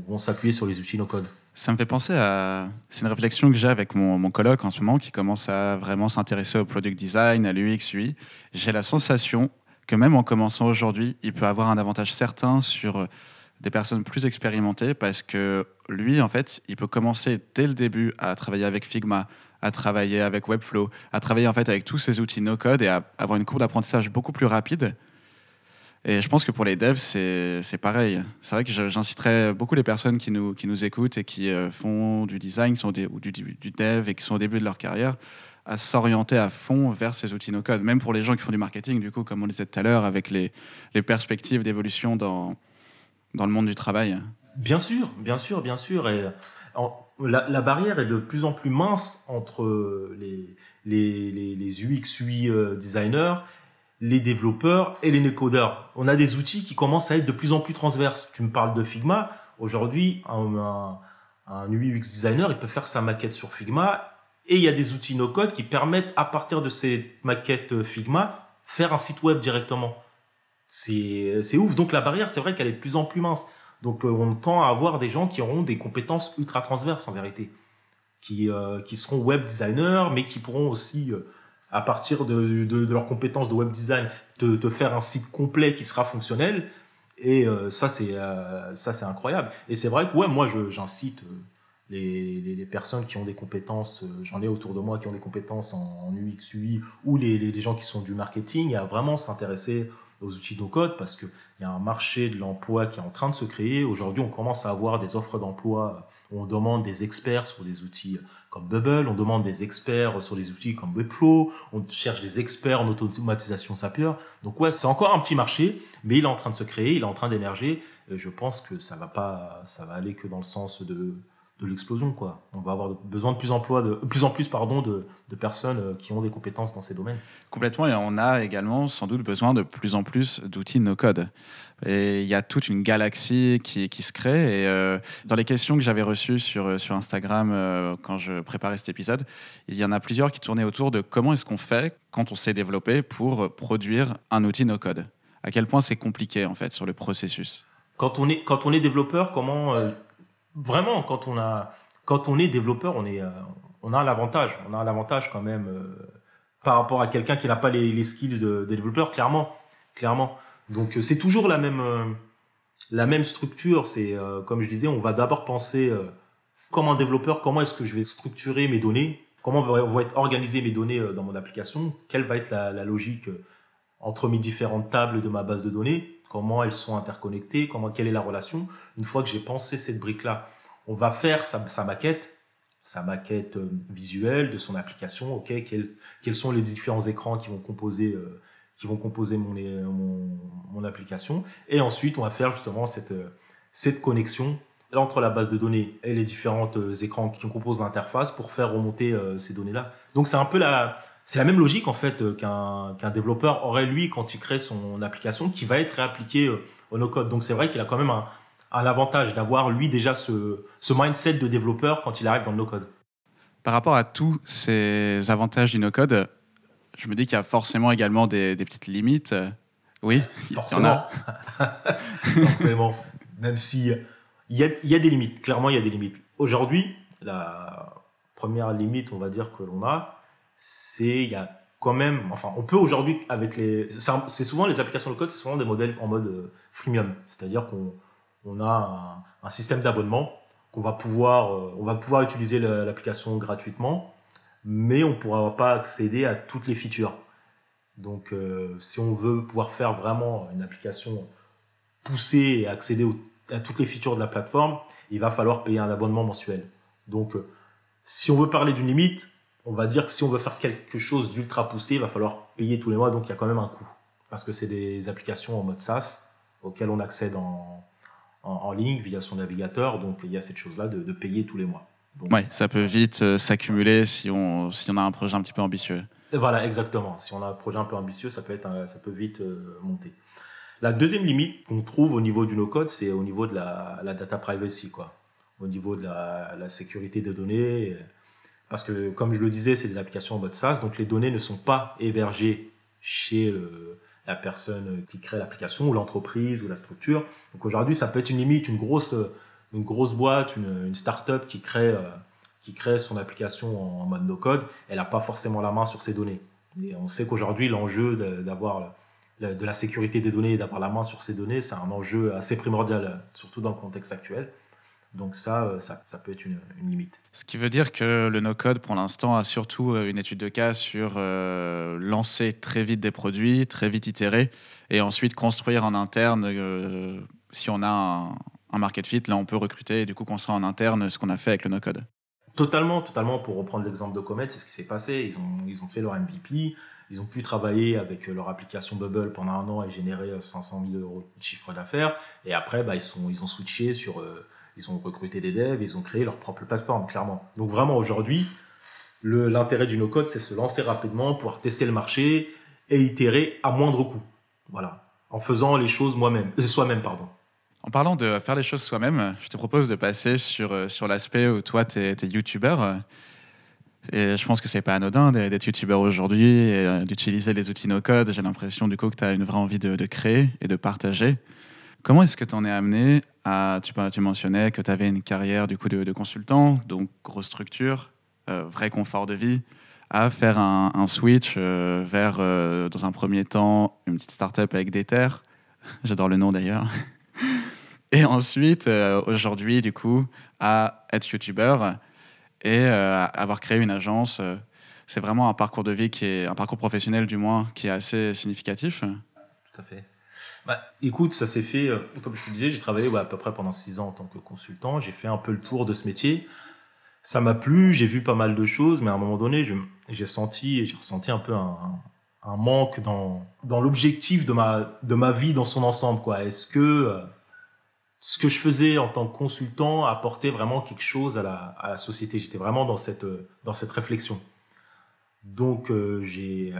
vont, s'appuyer sur les outils no-code. Ça me fait penser à. C'est une réflexion que j'ai avec mon, mon colloque en ce moment qui commence à vraiment s'intéresser au product design, à l'UX, UI. J'ai la sensation que même en commençant aujourd'hui, il peut avoir un avantage certain sur des personnes plus expérimentées parce que lui, en fait, il peut commencer dès le début à travailler avec Figma, à travailler avec Webflow, à travailler en fait avec tous ces outils no-code et à avoir une courbe d'apprentissage beaucoup plus rapide et je pense que pour les devs, c'est pareil. C'est vrai que j'inciterais beaucoup les personnes qui nous, qui nous écoutent et qui euh, font du design ou du, du, dev et qui sont au début de leur carrière à s'orienter à fond vers ces outils no-code. Même pour les gens qui font du marketing, du coup, comme on disait tout à l'heure, avec les, les perspectives d'évolution dans, dans le monde du travail. Bien sûr, bien sûr, bien sûr. Et la, barrière est de plus en plus mince entre les, UX, UI euh, designers les développeurs et les codeurs. On a des outils qui commencent à être de plus en plus transverses. Tu me parles de Figma. Aujourd'hui, un, un, UX designer, il peut faire sa maquette sur Figma et il y a des outils no-code qui permettent, à partir de ces maquettes Figma, faire un site web directement. C'est, ouf. Donc la barrière, c'est vrai qu'elle est de plus en plus mince. Donc euh, on tend à avoir des gens qui auront des compétences ultra transverses en vérité, qui, euh, qui seront web designers, mais qui pourront aussi euh, à partir de, de, leurs compétences de web design, te, faire un site complet qui sera fonctionnel. Et ça, c'est ça, incroyable. Et c'est vrai que ouais, moi, j'incite les, les, les, personnes qui ont des compétences, j'en ai autour de moi qui ont des compétences en, en UX, UI, ou les, les, gens qui sont du marketing, à vraiment s'intéresser aux outils no code parce qu'il y a un marché de l'emploi qui est en train de se créer. Aujourd'hui, on commence à avoir des offres d'emploi on demande des experts sur des outils comme Bubble, on demande des experts sur des outils comme Webflow, on cherche des experts en automatisation Zapier. Donc ouais, c'est encore un petit marché, mais il est en train de se créer, il est en train d'émerger. Je pense que ça va pas, ça va aller que dans le sens de, de l'explosion quoi. On va avoir besoin de plus en plus, de, plus en plus pardon de, de, personnes qui ont des compétences dans ces domaines. Complètement et on a également sans doute besoin de plus en plus d'outils no code. Et il y a toute une galaxie qui, qui se crée et euh, dans les questions que j'avais reçues sur sur Instagram euh, quand je préparais cet épisode, il y en a plusieurs qui tournaient autour de comment est-ce qu'on fait quand on s'est développé pour produire un outil no code. À quel point c'est compliqué en fait sur le processus. Quand on est quand on est développeur, comment euh, vraiment, quand on a, quand on est développeur, on est, euh, on a l'avantage. On a l'avantage quand même euh, par rapport à quelqu'un qui n'a pas les, skills de, de, développeur, clairement, clairement. Donc euh, c'est toujours la même, la même structure. C'est comme je disais, on va d'abord penser Comme un développeur, comment est-ce que je vais structurer mes données? Comment vont être organisées mes données dans mon application? Quelle va être la, logique entre mes différentes tables de ma base de données? Comment elles sont interconnectées Comment Quelle est la relation Une fois que j'ai pensé cette brique-là, on va faire sa maquette sa maquette euh, visuelle de son application. Quels, quels sont les différents écrans qui vont composer euh, qui vont composer mon, mon, mon, application. Et ensuite, on va faire justement cette, euh, cette connexion entre la base de données et les différents écrans qui composent l'interface pour faire remonter ces données-là. Donc c'est un peu la, c'est la même logique en fait qu'un qu'un développeur aurait lui quand il crée son application qui va être réappliquée au no-code. Donc c'est vrai qu'il a quand même un, un avantage d'avoir lui déjà ce, ce, mindset de développeur quand il arrive dans le no-code. Par rapport à tous ces avantages du no-code, je me dis qu'il y a forcément également des, petites limites. Oui, forcément. forcément. Même si il y, a, il y a des limites, clairement il y a des limites. Aujourd'hui, la première limite, on va dire, que l'on a, c'est il y a quand même, enfin, on peut aujourd'hui avec les, c'est souvent les applications de code, c'est souvent des modèles en mode euh, freemium, c'est-à-dire qu'on on a un, système d'abonnement qu'on va pouvoir, euh, on va pouvoir utiliser l'application gratuitement, mais on ne pourra pas accéder à toutes les features. Donc, euh, si on veut pouvoir faire vraiment une application poussée et accéder à toutes les features de la plateforme, il va falloir payer un abonnement mensuel. Donc, si on veut parler d'une limite, on va dire que si on veut faire quelque chose d'ultra poussé, il va falloir payer tous les mois, donc il y a quand même un coût. Parce que c'est des applications en mode SaaS auxquelles on accède en, en, ligne via son navigateur. Donc il y a cette chose-là de, payer tous les mois. Oui, ça peut vite euh, s'accumuler si on, si on a un projet un petit peu ambitieux. voilà, exactement. Si on a un projet un peu ambitieux, ça peut, être ça peut vite euh, monter. La deuxième limite qu'on trouve au niveau du no-code, c'est au niveau de la, data privacy, quoi. au niveau de la, la, sécurité des données. Parce que, comme je le disais, c'est des applications en mode SaaS, donc les données ne sont pas hébergées chez le, la personne qui crée l'application ou l'entreprise ou la structure. Donc aujourd'hui, ça peut être une limite, une grosse, une grosse boîte, une, une start-up qui crée, euh, qui crée son application en, mode no-code. Elle n'a pas forcément la main sur ses données. Et on sait qu'aujourd'hui, l'enjeu d'avoir de la sécurité des données et d'avoir la main sur ces données, c'est un enjeu assez primordial, surtout dans le contexte actuel. Donc euh, ça, ça, peut être une, limite. Ce qui veut dire que le no-code, pour l'instant, a surtout euh, une étude de cas sur euh, lancer très vite des produits, très vite itérer, et ensuite construire en interne. si on a un, market fit, là, on peut recruter et du coup construire en interne ce qu'on a fait avec le no-code. Totalement, totalement. Pour reprendre l'exemple de Comet, c'est ce qui s'est passé. Ils ont, ils ont fait leur MVP, ils ont pu travailler avec leur application Bubble pendant un an et générer 500 000 euros de chiffre d'affaires. Et après, bah, ils, sont, ils ont switché sur ils ont recruté des devs, ils ont créé leur propre plateforme, clairement. Donc vraiment aujourd'hui, l'intérêt du no-code, c'est se lancer rapidement, pouvoir tester le marché et itérer à moindre coût. Voilà, en faisant les choses moi-même, euh, soi-même, pardon. En parlant de faire les choses soi-même, je te propose de passer sur, euh, l'aspect où toi, tu es, es youtubeur. Et je pense que c'est pas anodin d'être youtubeur aujourd'hui et euh, d'utiliser les outils no-code. J'ai l'impression du coup que tu as une vraie envie de, créer et de partager. Comment est-ce que tu en es amené à. Tu, mentionnais que tu avais une carrière du coup de, consultant, donc grosse structure, euh, vrai confort de vie, à faire un, switch euh, vers, euh, dans un premier temps, une petite start-up avec des terres. J'adore le nom d'ailleurs. Et ensuite, aujourd'hui, du coup, à être youtubeur et avoir créé une agence. c'est vraiment un parcours de vie qui est, un parcours professionnel du moins, qui est assez significatif. Tout à fait. Bah, écoute, ça s'est fait, euh, comme je te disais, j'ai travaillé à peu près pendant six ans en tant que consultant. J'ai fait un peu le tour de ce métier. Ça m'a plu, j'ai vu pas mal de choses, mais à un moment donné, j'ai senti, j'ai ressenti un peu un, manque dans, l'objectif de ma, vie dans son ensemble. Est-ce que euh, ce que je faisais en tant que consultant apportait vraiment quelque chose à la, société? J'étais vraiment dans cette, dans cette réflexion. Donc euh, j'ai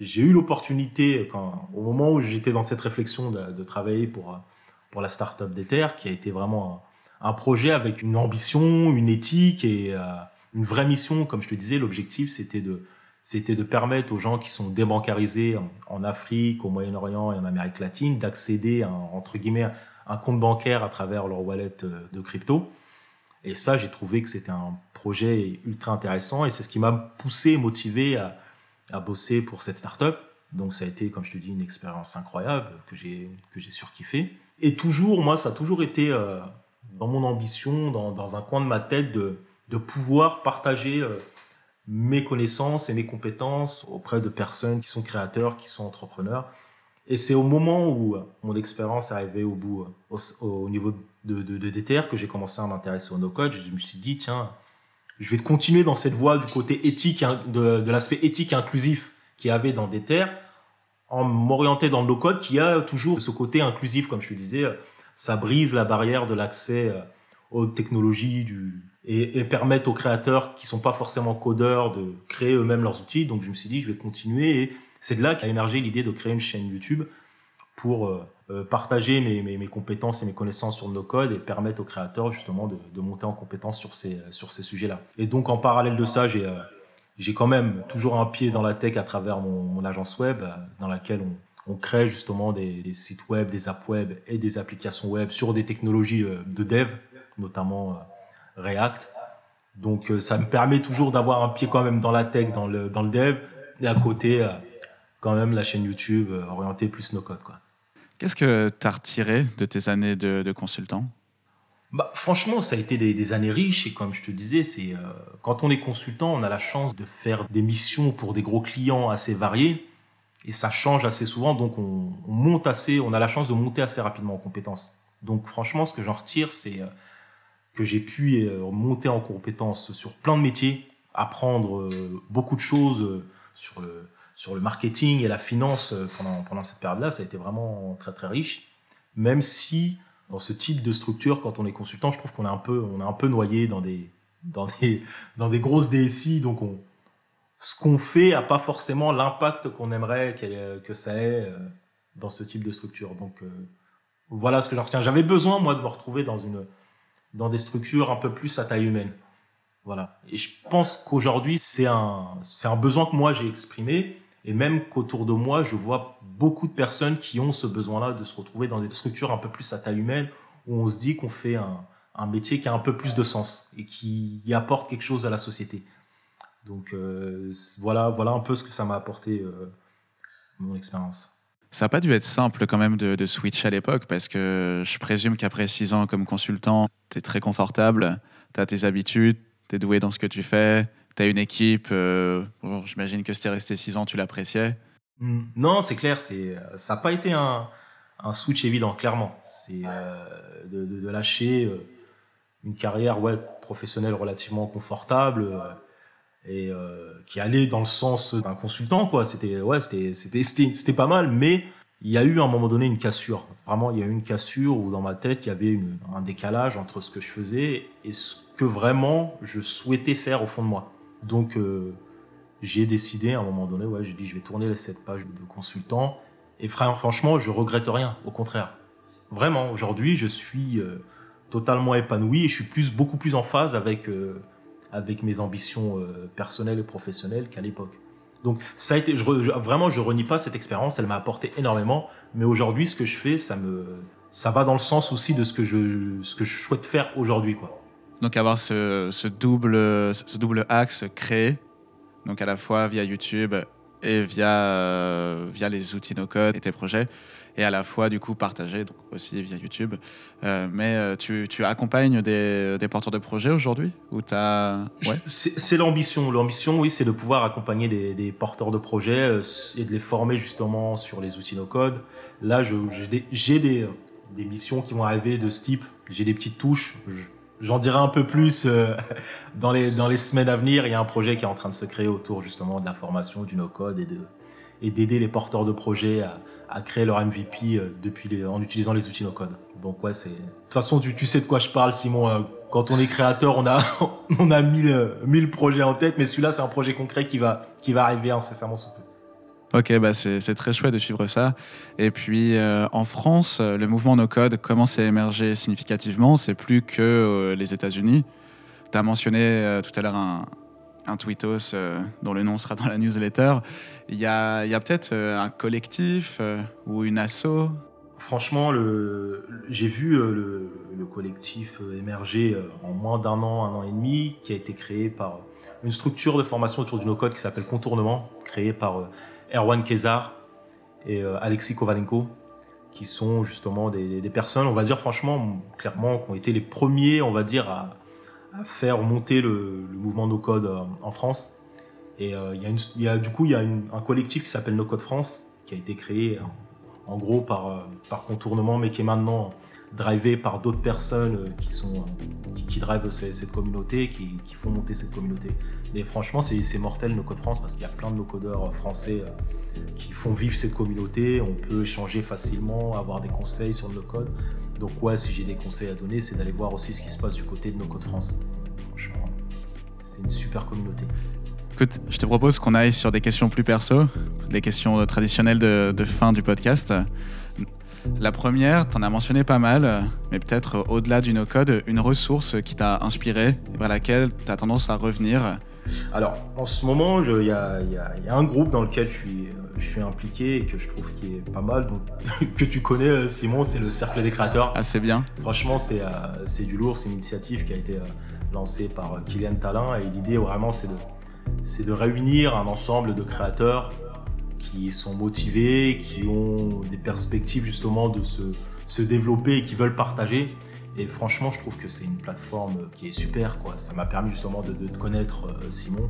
j'ai eu l'opportunité, au moment où j'étais dans cette réflexion de, travailler pour, pour la Startup Terres, qui a été vraiment un, projet avec une ambition, une éthique et euh, une vraie mission. Comme je te disais, l'objectif, c'était de, c'était de permettre aux gens qui sont débancarisés en, Afrique, au Moyen-Orient et en Amérique latine d'accéder à, entre guillemets, un compte bancaire à travers leur wallet euh, de crypto. Et ça, j'ai trouvé que c'était un projet ultra intéressant et c'est ce qui m'a poussé, motivé à, bosser pour cette startup. Donc ça a été, comme je te dis, une expérience incroyable que j'ai que surkiffé. Et toujours, moi, ça a toujours été euh, dans mon ambition, dans, un coin de ma tête, de, pouvoir partager mes connaissances et mes compétences auprès de personnes qui sont créateurs, qui sont entrepreneurs. Et c'est au moment où mon expérience est arrivée au bout, au, niveau de, de, DTR, que j'ai commencé à m'intéresser au no-code. Je me suis dit, tiens, je vais continuer dans cette voie du côté éthique, de, de l'aspect éthique inclusif qu'il y avait dans DTR, en m'orienter dans le no-code qui a toujours ce côté inclusif, comme je te disais, ça brise la barrière de l'accès aux technologies du, et, et permettre aux créateurs qui sont pas forcément codeurs de créer eux-mêmes leurs outils. Donc je me suis dit, je vais continuer et c'est de là qu'a émergé l'idée de créer une chaîne YouTube pour euh, euh, partager mes, mes, mes, compétences et mes connaissances sur nos codes et permettre aux créateurs justement de, de monter en compétences sur ces, sur ces sujets-là. Et donc en parallèle de ça, j'ai euh, j'ai quand même toujours un pied dans la tech à travers mon, mon agence web dans laquelle on, on crée justement des, des, sites web, des apps web et des applications web sur des technologies de dev, notamment React. Donc euh, ça me permet toujours d'avoir un pied quand même dans la tech, dans le, dans le dev, et à côté, euh, quand même, la chaîne YouTube euh, orientée plus no-code. Qu'est-ce que tu as retiré de tes années de, consultant? Bah, franchement, ça a été des, années riches et comme je te disais, c'est quand on est consultant, on a la chance de faire des missions pour des gros clients assez variés et ça change assez souvent, donc on, on monte assez, on a la chance de monter assez rapidement en compétences. Donc franchement, ce que j'en retire, c'est que j'ai pu euh, monter en compétences sur plein de métiers, apprendre euh, beaucoup de choses euh, sur le, sur le marketing et la finance pendant, pendant cette période-là. Ça a été vraiment très très riche. Même si dans ce type de structure, quand on est consultant, je trouve qu'on est un peu, on est un peu noyé dans des, dans des, dans des grosses DSI. Donc on, ce qu'on fait a pas forcément l'impact qu'on aimerait que ça ait dans ce type de structure. Donc voilà ce que j'en retiens. J'avais besoin moi de me retrouver dans une dans des structures un peu plus à taille humaine. Voilà. Et je pense qu'aujourd'hui, c'est un, c'est un besoin que moi j'ai exprimé. Et même qu'autour de moi, je vois beaucoup de personnes qui ont ce besoin-là de se retrouver dans des structures un peu plus à taille humaine, où on se dit qu'on fait un, métier qui a un peu plus de sens et qui apporte quelque chose à la société. Donc euh, voilà, voilà un peu ce que ça m'a apporté euh, mon expérience. Ça n'a pas dû être simple quand même de, de switch à l'époque parce que je présume qu'après six ans comme consultant, tu es très confortable, tu as tes habitudes, tu es doué dans ce que tu fais, tu as une équipe. Euh, J'imagine que si tu resté six ans, tu l'appréciais. Hmm. Non, c'est clair, ça n'a pas été un, switch évident, clairement. C'est euh, de, lâcher euh, une carrière ouais, professionnelle relativement confortable et qui allait dans le sens d'un consultant c'était ouais pas mal mais il y a eu à un moment donné une cassure vraiment il y a eu une cassure où dans ma tête il y avait un décalage entre ce que je faisais et ce que vraiment je souhaitais faire au fond de moi donc euh, j'ai décidé à un moment donné ouais j'ai dit je vais tourner cette page de consultant et franchement je regrette rien au contraire vraiment aujourd'hui je suis euh, totalement épanoui et je suis plus beaucoup plus en phase avec euh, avec mes ambitions personnelles et professionnelles qu'à l'époque. Donc ça a été, je, vraiment, je renie pas cette expérience, elle m'a apporté énormément. Mais aujourd'hui, ce que je fais, ça me, ça va dans le sens aussi de ce que je, ce que je souhaite faire aujourd'hui, quoi. Donc avoir ce, ce, double, ce double axe créé, donc à la fois via YouTube et via, euh, via les outils no-code et tes projets, et à la fois du coup partagé donc aussi via YouTube. Euh, mais euh, tu, tu, accompagnes des, des, porteurs de projets aujourd'hui ou t'as ouais? C'est l'ambition. L'ambition, oui, c'est de pouvoir accompagner des, des, porteurs de projets et de les former justement sur les outils no code. Là, j'ai des, des, des, missions qui vont arriver de ce type. J'ai des petites touches. J'en dirai un peu plus euh, dans, les, semaines à venir. Il y a un projet qui est en train de se créer autour justement de la formation du no-code et de et d'aider les porteurs de projets à, créer leur MVP euh, en utilisant les outils no-code. Donc ouais, c'est. De toute façon, tu, tu sais de quoi je parle, Simon. Euh, quand on est créateur, on a on a mille, mille projets en tête, mais celui-là, c'est un projet concret qui va qui va arriver incessamment sous peu. Ok, bah c'est très chouette de suivre ça. Et puis euh, en France, le mouvement no code commence à émerger significativement. C'est plus que euh, les États-Unis. Tu as mentionné euh, tout à l'heure un, un tweetos euh, dont le nom sera dans la newsletter. Il y a, peut-être euh, un collectif euh, ou une asso? Franchement, j'ai vu le, le, collectif émerger en moins d'un an, un an et demi, qui a été créé par une structure de formation autour du no-code qui s'appelle Contournement, créée par Erwan Kezar et Alexis Kovalenko, qui sont justement des, personnes, on va dire franchement, clairement, qui ont été les premiers, on va dire, à, faire monter le, mouvement No Code en France. Et il y, a du coup, il y a un collectif qui s'appelle No Code France, qui a été créé en, gros par, contournement, mais qui est maintenant drivé par d'autres personnes euh, qui sont euh, qui, drivent cette communauté, qui, font monter cette communauté. Franchement, c'est mortel nos codes France parce qu'il y a plein de nos codeurs français euh, qui font vivre cette communauté. On peut échanger facilement, avoir des conseils sur nos codes. Donc ouais, si j'ai des conseils à donner, c'est d'aller voir aussi ce qui se passe du côté de nos codes France. Franchement, c'est une super communauté. Écoute, je te propose qu'on aille sur des questions plus perso, des questions traditionnelles de, de fin du podcast. La première, tu en as mentionné pas mal, mais peut-être au-delà du no-code, une ressource qui t'a inspiré et vers laquelle tu as tendance à revenir. Alors, en ce moment, il y, a, un groupe dans lequel je suis, je suis impliqué et que je trouve qui est pas mal, donc, que tu connais, euh, Simon, c'est le Cercle des créateurs. Ah, c'est bien. Franchement, c'est euh, du lourd, c'est une initiative qui a été euh, lancée par Kylian Talin et l'idée vraiment, c'est de, de réunir un ensemble de créateurs qui sont motivés, qui ont des perspectives justement de se, se développer et qui veulent partager. Et franchement, je trouve que c'est une plateforme qui est super. Quoi. Ça m'a permis justement de, connaître euh, Simon.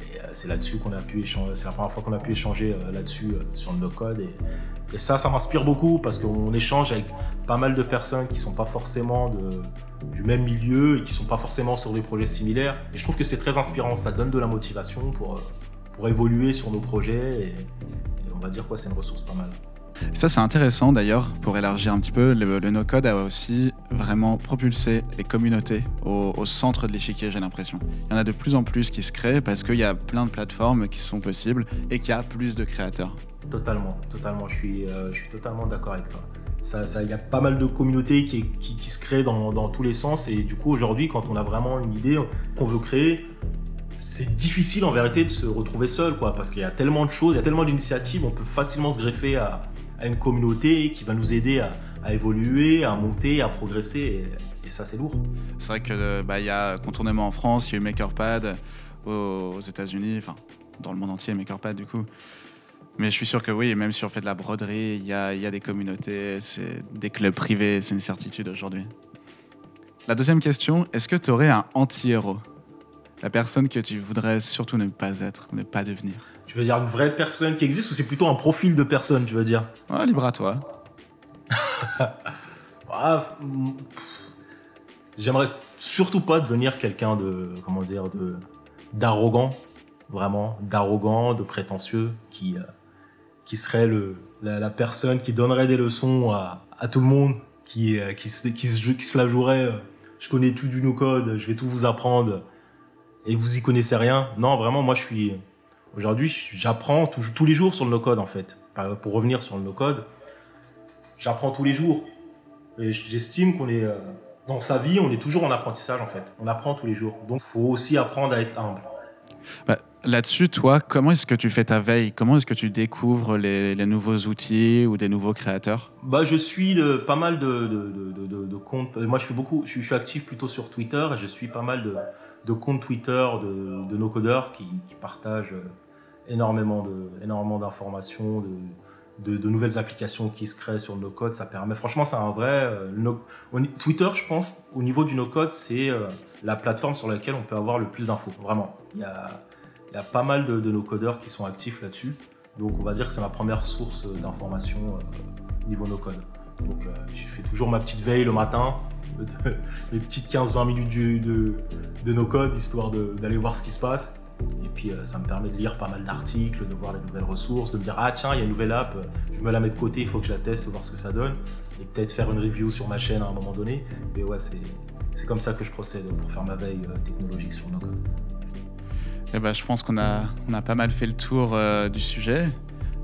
Et euh, c'est là-dessus qu'on a pu échanger. C'est la première fois qu'on a pu échanger euh, là-dessus sur le no-code. Et, ça, ça m'inspire beaucoup parce qu'on échange avec pas mal de personnes qui sont pas forcément du même milieu et qui sont pas forcément sur des projets similaires. Et je trouve que c'est très inspirant. Ça donne de la motivation pour, pour évoluer sur nos projets. Et, on va dire quoi, c'est une ressource pas mal. Ça, c'est intéressant d'ailleurs, pour élargir un petit peu, le, no-code a aussi vraiment propulsé les communautés au, centre de l'échiquier, j'ai l'impression. Il y en a de plus en plus qui se créent parce qu'il y a plein de plateformes qui sont possibles et qu'il y a plus de créateurs. Totalement, totalement, je suis, euh, je suis totalement d'accord avec toi. Ça, ça, il y a pas mal de communautés qui, qui, se créent dans, dans, tous les sens et du coup aujourd'hui quand on a vraiment une idée qu'on veut créer, c'est difficile en vérité de se retrouver seul, quoi, parce qu'il y a tellement de choses, il y a tellement d'initiatives, on peut facilement se greffer à, une communauté qui va nous aider à, évoluer, à monter, à progresser, et, ça c'est lourd. C'est vrai que bah, y a contournement en France, il y a eu MakerPad aux, États-Unis, enfin dans le monde entier MakerPad du coup. Mais je suis sûr que oui, même si on fait de la broderie, il y a, y a des communautés, c'est des clubs privés, c'est une certitude aujourd'hui. La deuxième question, est-ce que tu aurais un anti-héros? La personne que tu voudrais surtout ne pas être, ne pas devenir. Tu veux dire une vraie personne qui existe ou c'est plutôt un profil de personne, tu veux dire? Ah, libre à toi. Ah, j'aimerais surtout pas devenir quelqu'un de, comment dire, de d'arrogant, vraiment, d'arrogant, de prétentieux, qui, euh, qui serait le, la, personne qui donnerait des leçons à, tout le monde, qui, euh, qui, qui, qui, se la jouerait. Euh, je connais tout du no-code, je vais tout vous apprendre et vous y connaissez rien. Non, vraiment, moi, je suis. Aujourd'hui, j'apprends tous les jours sur le no-code, en fait. Pour revenir sur le no-code, j'apprends tous les jours. Et j'estime qu'on est. Euh, dans sa vie, on est toujours en apprentissage, en fait. On apprend tous les jours. Donc, il faut aussi apprendre à être humble. Bah, là-dessus, toi, comment est-ce que tu fais ta veille? Comment est-ce que tu découvres les, nouveaux outils ou des nouveaux créateurs? Bah, Je suis de, pas mal de, de, comptes. Moi, je suis, beaucoup, je suis actif plutôt sur Twitter et je suis pas mal de, de comptes Twitter de, nos codeurs qui, partagent euh, énormément de énormément d'informations, de, de, nouvelles applications qui se créent sur nos codes. Ça permet, franchement, c'est un vrai. Euh, Twitter, je pense, au niveau du no code, c'est euh, la plateforme sur laquelle on peut avoir le plus d'infos. Vraiment, il y a, il y a pas mal de, nos codeurs qui sont actifs là-dessus. Donc, on va dire que c'est ma première source d'information au niveau no code. Donc, je fais toujours ma petite veille le matin les petites 15-20 minutes de, nos codes, histoire d'aller voir ce qui se passe. Et puis euh, ça me permet de lire pas mal d'articles, de voir les nouvelles ressources, de me dire ah tiens il y a une nouvelle app, je me la mets de côté, il faut que je la teste, voir ce que ça donne, et peut-être faire une review sur ma chaîne à un moment donné. Mais ouais c'est comme ça que je procède pour faire ma veille euh, technologique sur nos codes. Eh ben, je pense qu'on a, on a pas mal fait le tour euh, du sujet.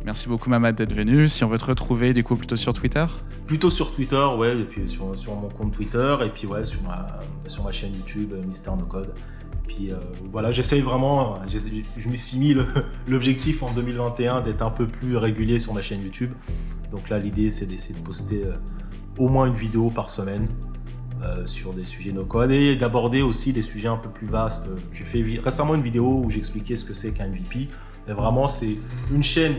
Merci beaucoup Mamad d'être venu. Si on veut te retrouver, du coup, plutôt sur Twitter? Plutôt sur Twitter, ouais, et puis sur, mon compte Twitter, et puis ouais, sur ma, sur ma chaîne YouTube, euh, Mister No Code. Puis euh, voilà, j'essaye vraiment, je me suis mis l'objectif en 2021 d'être un peu plus régulier sur ma chaîne YouTube. Donc là, l'idée, c'est d'essayer de poster euh, au moins une vidéo par semaine sur des sujets no code et d'aborder aussi des sujets un peu plus vastes. J'ai fait récemment une vidéo où j'expliquais ce que c'est qu'un MVP. Mais vraiment, c'est une chaîne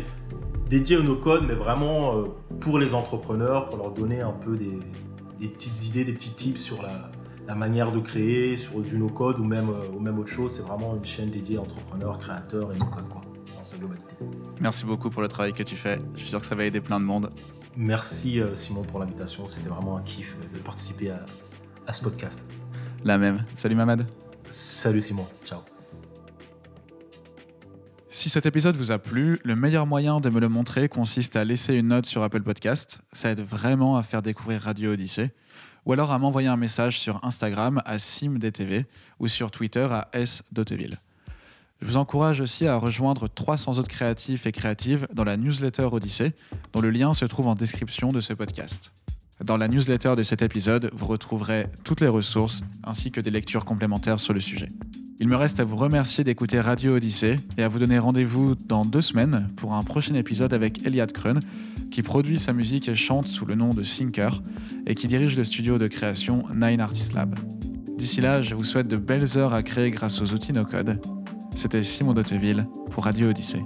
dédié au no-code, mais vraiment euh, pour les entrepreneurs, pour leur donner un peu des, des petites idées, des petits tips sur la, la manière de créer, sur du no-code ou même, ou même autre chose. C'est vraiment une chaîne dédiée à entrepreneurs, créateurs et no-code, quoi, dans sa globalité. Merci beaucoup pour le travail que tu fais. Je suis sûr que ça va aider plein de monde. Merci Simon pour l'invitation. C'était vraiment un kiff de participer à, à ce podcast. La même. Salut Mamad. Salut Simon. Ciao. Si cet épisode vous a plu, le meilleur moyen de me le montrer consiste à laisser une note sur Apple Podcast. Ça aide vraiment à faire découvrir Radio Odyssée. Ou alors à m'envoyer un message sur Instagram à simdtv ou sur Twitter à sdoteville. Je vous encourage aussi à rejoindre 300 autres créatifs et créatives dans la newsletter Odyssée, dont le lien se trouve en description de ce podcast. Dans la newsletter de cet épisode, vous retrouverez toutes les ressources ainsi que des lectures complémentaires sur le sujet. Il me reste à vous remercier d'écouter Radio Odyssée et à vous donner rendez-vous dans deux semaines pour un prochain épisode avec Eliade Kreun, qui produit sa musique et chante sous le nom de Sinker et qui dirige le studio de création Nine Artist Lab. D'ici là, je vous souhaite de belles heures à créer grâce aux outils no-code. C'était Simon Dotteville pour Radio Odyssée.